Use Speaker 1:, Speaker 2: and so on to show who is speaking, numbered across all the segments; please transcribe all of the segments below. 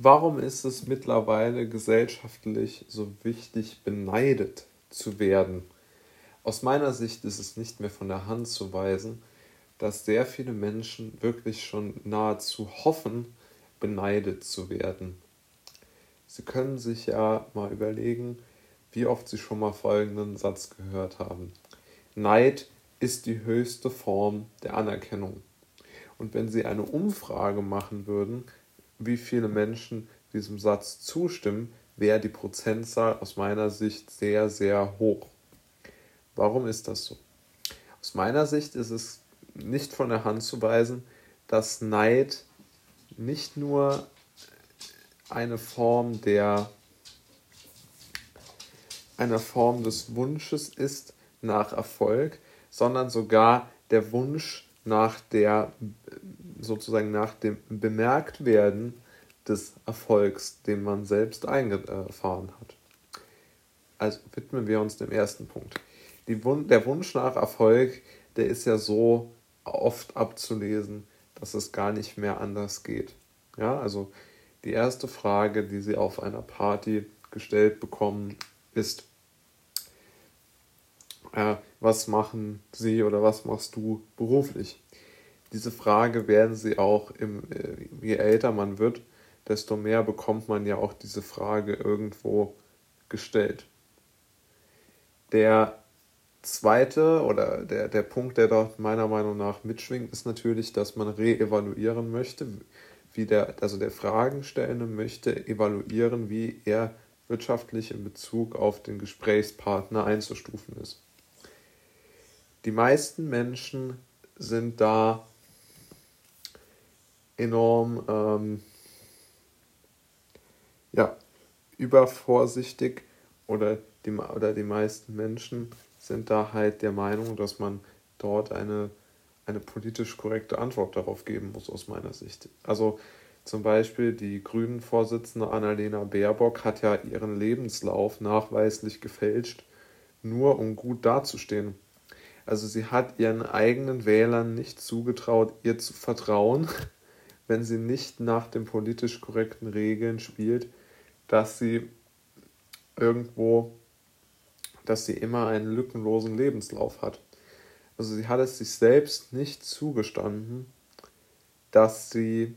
Speaker 1: Warum ist es mittlerweile gesellschaftlich so wichtig, beneidet zu werden? Aus meiner Sicht ist es nicht mehr von der Hand zu weisen, dass sehr viele Menschen wirklich schon nahezu hoffen, beneidet zu werden. Sie können sich ja mal überlegen, wie oft Sie schon mal folgenden Satz gehört haben. Neid ist die höchste Form der Anerkennung. Und wenn Sie eine Umfrage machen würden, wie viele Menschen diesem Satz zustimmen, wäre die Prozentzahl aus meiner Sicht sehr, sehr hoch. Warum ist das so? Aus meiner Sicht ist es nicht von der Hand zu weisen, dass Neid nicht nur eine Form der eine Form des Wunsches ist nach Erfolg, sondern sogar der Wunsch nach der sozusagen nach dem Bemerktwerden des Erfolgs, den man selbst eingefahren hat. Also widmen wir uns dem ersten Punkt. Wun der Wunsch nach Erfolg, der ist ja so oft abzulesen, dass es gar nicht mehr anders geht. Ja, also die erste Frage, die Sie auf einer Party gestellt bekommen, ist, äh, was machen Sie oder was machst du beruflich? Diese Frage werden Sie auch, im, äh, je älter man wird, desto mehr bekommt man ja auch diese Frage irgendwo gestellt. Der zweite oder der, der Punkt, der dort meiner Meinung nach mitschwingt, ist natürlich, dass man reevaluieren möchte, wie der, also der Fragenstellende möchte evaluieren, wie er wirtschaftlich in Bezug auf den Gesprächspartner einzustufen ist. Die meisten Menschen sind da enorm ähm, ja, übervorsichtig oder die, oder die meisten Menschen sind da halt der Meinung, dass man dort eine, eine politisch korrekte Antwort darauf geben muss, aus meiner Sicht. Also zum Beispiel die Grünen-Vorsitzende Annalena Baerbock hat ja ihren Lebenslauf nachweislich gefälscht, nur um gut dazustehen. Also sie hat ihren eigenen Wählern nicht zugetraut, ihr zu vertrauen, wenn sie nicht nach den politisch korrekten Regeln spielt, dass sie irgendwo dass sie immer einen lückenlosen Lebenslauf hat. Also sie hat es sich selbst nicht zugestanden, dass sie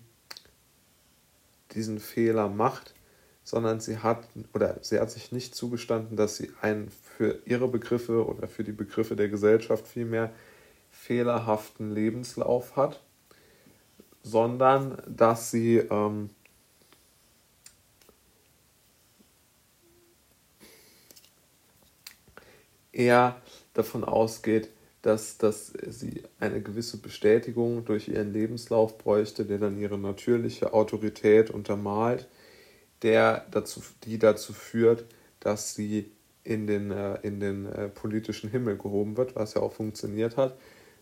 Speaker 1: diesen Fehler macht, sondern sie hat oder sie hat sich nicht zugestanden, dass sie einen für ihre Begriffe oder für die Begriffe der Gesellschaft vielmehr fehlerhaften Lebenslauf hat, sondern dass sie ähm, eher davon ausgeht, dass, dass sie eine gewisse Bestätigung durch ihren Lebenslauf bräuchte, der dann ihre natürliche Autorität untermalt, der dazu, die dazu führt, dass sie in den, äh, in den äh, politischen Himmel gehoben wird, was ja auch funktioniert hat.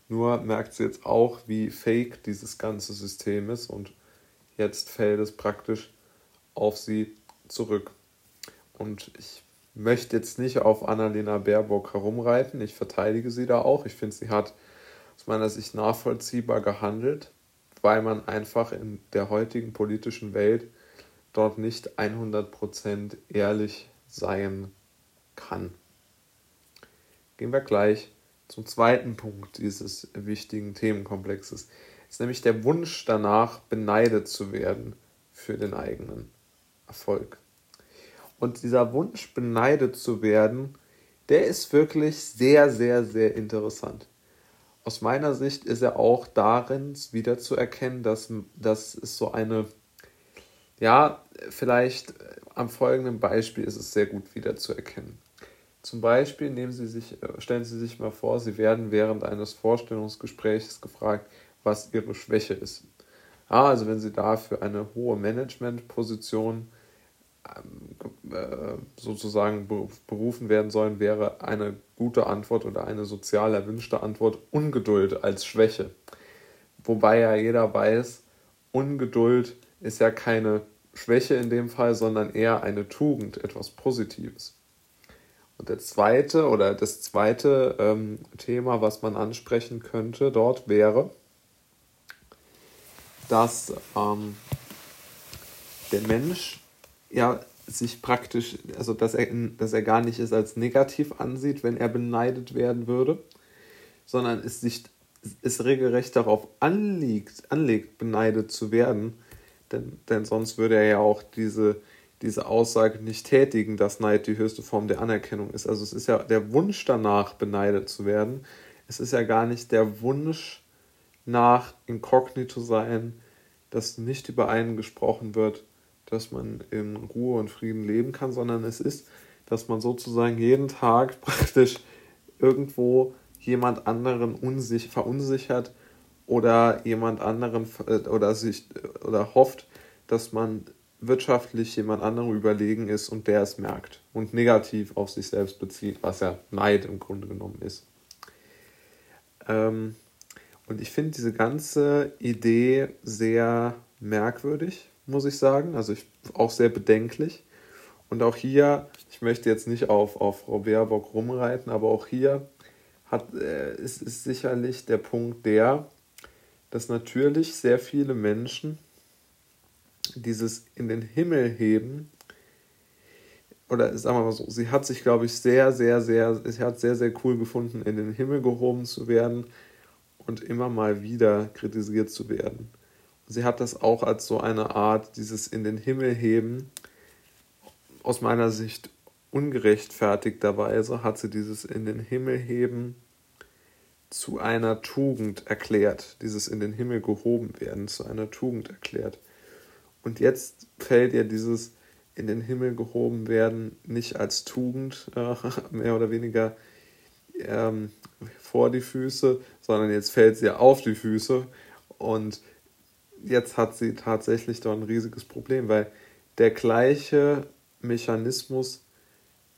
Speaker 1: Nur merkt sie jetzt auch, wie fake dieses ganze System ist und jetzt fällt es praktisch auf sie zurück. Und ich möchte jetzt nicht auf Annalena Baerbock herumreiten. Ich verteidige sie da auch. Ich finde, sie hat aus meiner Sicht nachvollziehbar gehandelt, weil man einfach in der heutigen politischen Welt dort nicht 100% ehrlich sein kann. Gehen wir gleich zum zweiten Punkt dieses wichtigen Themenkomplexes. Es ist nämlich der Wunsch danach, beneidet zu werden für den eigenen Erfolg. Und dieser Wunsch, beneidet zu werden, der ist wirklich sehr, sehr, sehr interessant. Aus meiner Sicht ist er auch darin wieder zu erkennen, dass, dass es so eine, ja, vielleicht am folgenden Beispiel ist es sehr gut wieder zu erkennen. Zum Beispiel nehmen Sie sich, äh, stellen Sie sich mal vor, Sie werden während eines Vorstellungsgesprächs gefragt, was Ihre Schwäche ist. Ja, also wenn Sie da für eine hohe Managementposition ähm, äh, sozusagen berufen werden sollen, wäre eine gute Antwort oder eine sozial erwünschte Antwort Ungeduld als Schwäche. Wobei ja jeder weiß, Ungeduld ist ja keine Schwäche in dem Fall, sondern eher eine Tugend, etwas Positives. Und der zweite oder das zweite ähm, Thema, was man ansprechen könnte dort wäre, dass ähm, der Mensch ja sich praktisch, also dass er, dass er gar nicht es als negativ ansieht, wenn er beneidet werden würde, sondern es sich es regelrecht darauf anliegt, anlegt, beneidet zu werden, denn, denn sonst würde er ja auch diese, diese Aussage nicht tätigen, dass Neid die höchste Form der Anerkennung ist. Also es ist ja der Wunsch danach, beneidet zu werden. Es ist ja gar nicht der Wunsch nach inkognito sein, dass nicht über einen gesprochen wird, dass man in Ruhe und Frieden leben kann, sondern es ist, dass man sozusagen jeden Tag praktisch irgendwo jemand anderen unsich, verunsichert oder jemand anderen äh, oder sich oder hofft, dass man wirtschaftlich jemand anderem überlegen ist und der es merkt und negativ auf sich selbst bezieht, was ja Neid im Grunde genommen ist. Ähm, und ich finde diese ganze Idee sehr merkwürdig, muss ich sagen. Also ich, auch sehr bedenklich. Und auch hier, ich möchte jetzt nicht auf, auf Frau Baerbock rumreiten, aber auch hier hat, äh, ist, ist sicherlich der Punkt der, dass natürlich sehr viele Menschen dieses in den Himmel heben, oder sagen wir mal so, sie hat sich, glaube ich, sehr, sehr, sehr, sie hat sehr, sehr cool gefunden, in den Himmel gehoben zu werden und immer mal wieder kritisiert zu werden. Sie hat das auch als so eine Art, dieses in den Himmel heben, aus meiner Sicht ungerechtfertigterweise hat sie dieses in den Himmel heben zu einer Tugend erklärt, dieses in den Himmel gehoben werden zu einer Tugend erklärt. Und jetzt fällt ihr dieses in den Himmel gehoben werden nicht als Tugend äh, mehr oder weniger ähm, vor die Füße, sondern jetzt fällt sie auf die Füße und jetzt hat sie tatsächlich doch ein riesiges Problem, weil der gleiche Mechanismus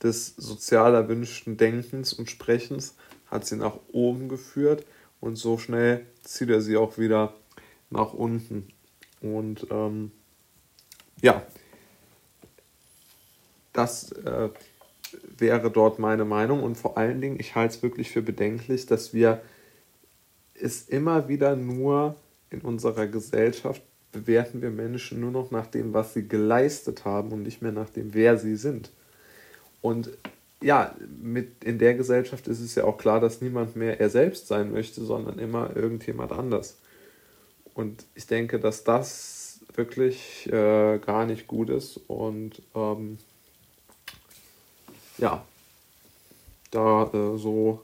Speaker 1: des sozial erwünschten Denkens und Sprechens hat sie nach oben geführt und so schnell zieht er sie auch wieder nach unten. Und ähm, ja, das äh, wäre dort meine Meinung und vor allen Dingen, ich halte es wirklich für bedenklich, dass wir es immer wieder nur in unserer Gesellschaft bewerten wir Menschen nur noch nach dem, was sie geleistet haben und nicht mehr nach dem, wer sie sind. Und ja, mit in der Gesellschaft ist es ja auch klar, dass niemand mehr er selbst sein möchte, sondern immer irgendjemand anders. Und ich denke, dass das wirklich äh, gar nicht gut ist und ähm, ja, da äh, so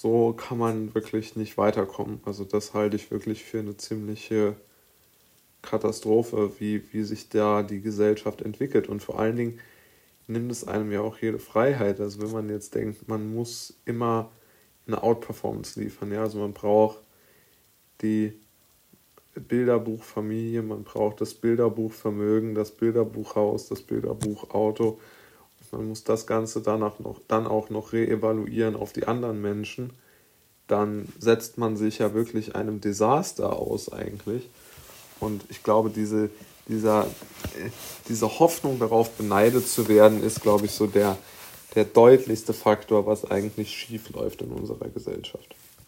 Speaker 1: so kann man wirklich nicht weiterkommen. Also das halte ich wirklich für eine ziemliche Katastrophe, wie, wie sich da die Gesellschaft entwickelt. Und vor allen Dingen nimmt es einem ja auch jede Freiheit. Also wenn man jetzt denkt, man muss immer eine Outperformance liefern, ja, also man braucht die Bilderbuchfamilie, man braucht das Bilderbuchvermögen, das Bilderbuchhaus, das Bilderbuchauto man muss das Ganze danach noch, dann auch noch reevaluieren auf die anderen Menschen, dann setzt man sich ja wirklich einem Desaster aus eigentlich. Und ich glaube, diese, dieser, diese Hoffnung darauf, beneidet zu werden, ist, glaube ich, so der, der deutlichste Faktor, was eigentlich schief läuft in unserer Gesellschaft.